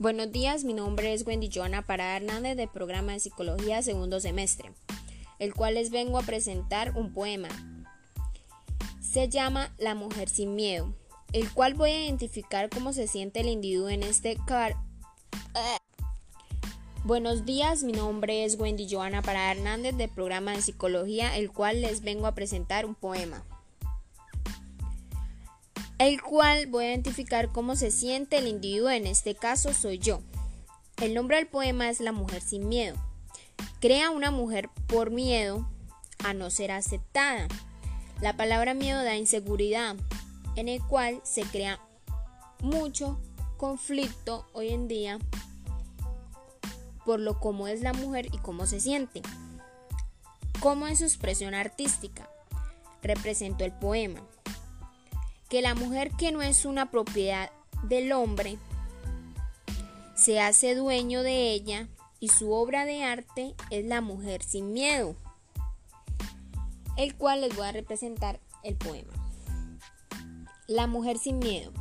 Buenos días, mi nombre es Wendy Joana Parada Hernández del programa de Psicología segundo semestre, el cual les vengo a presentar un poema. Se llama La mujer sin miedo, el cual voy a identificar cómo se siente el individuo en este car. Buenos días, mi nombre es Wendy Joana Parada Hernández del programa de Psicología, el cual les vengo a presentar un poema el cual voy a identificar cómo se siente el individuo, en este caso soy yo. El nombre del poema es La mujer sin miedo. Crea una mujer por miedo a no ser aceptada. La palabra miedo da inseguridad, en el cual se crea mucho conflicto hoy en día por lo cómo es la mujer y cómo se siente. ¿Cómo es su expresión artística? Represento el poema que la mujer que no es una propiedad del hombre se hace dueño de ella y su obra de arte es La mujer sin miedo, el cual les voy a representar el poema. La mujer sin miedo.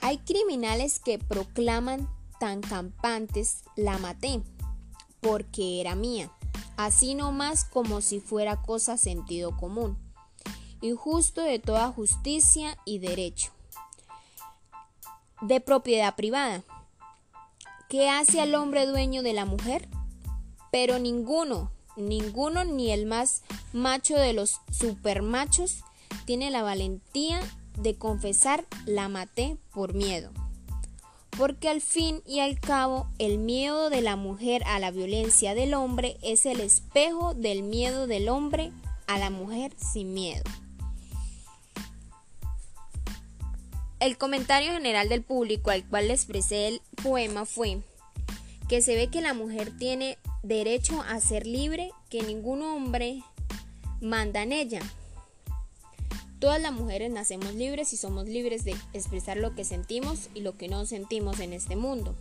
Hay criminales que proclaman tan campantes la maté porque era mía, así nomás como si fuera cosa sentido común injusto de toda justicia y derecho. De propiedad privada. ¿Qué hace al hombre dueño de la mujer? Pero ninguno, ninguno ni el más macho de los supermachos tiene la valentía de confesar la maté por miedo. Porque al fin y al cabo el miedo de la mujer a la violencia del hombre es el espejo del miedo del hombre a la mujer sin miedo. El comentario general del público al cual le expresé el poema fue que se ve que la mujer tiene derecho a ser libre, que ningún hombre manda en ella. Todas las mujeres nacemos libres y somos libres de expresar lo que sentimos y lo que no sentimos en este mundo,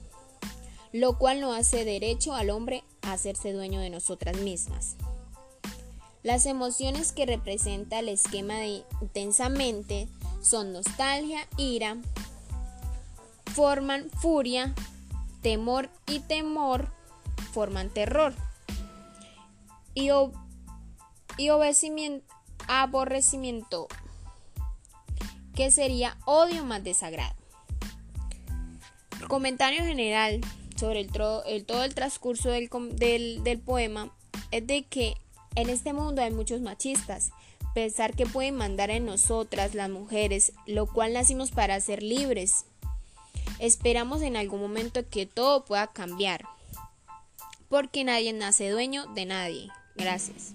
lo cual no hace derecho al hombre a hacerse dueño de nosotras mismas. Las emociones que representa el esquema de intensamente son nostalgia, ira, forman furia, temor y temor forman terror. Y, y aborrecimiento, que sería odio más desagrado. comentario general sobre el, todo el transcurso del, del poema es de que en este mundo hay muchos machistas pensar que pueden mandar en nosotras las mujeres, lo cual nacimos para ser libres. Esperamos en algún momento que todo pueda cambiar, porque nadie nace dueño de nadie. Gracias.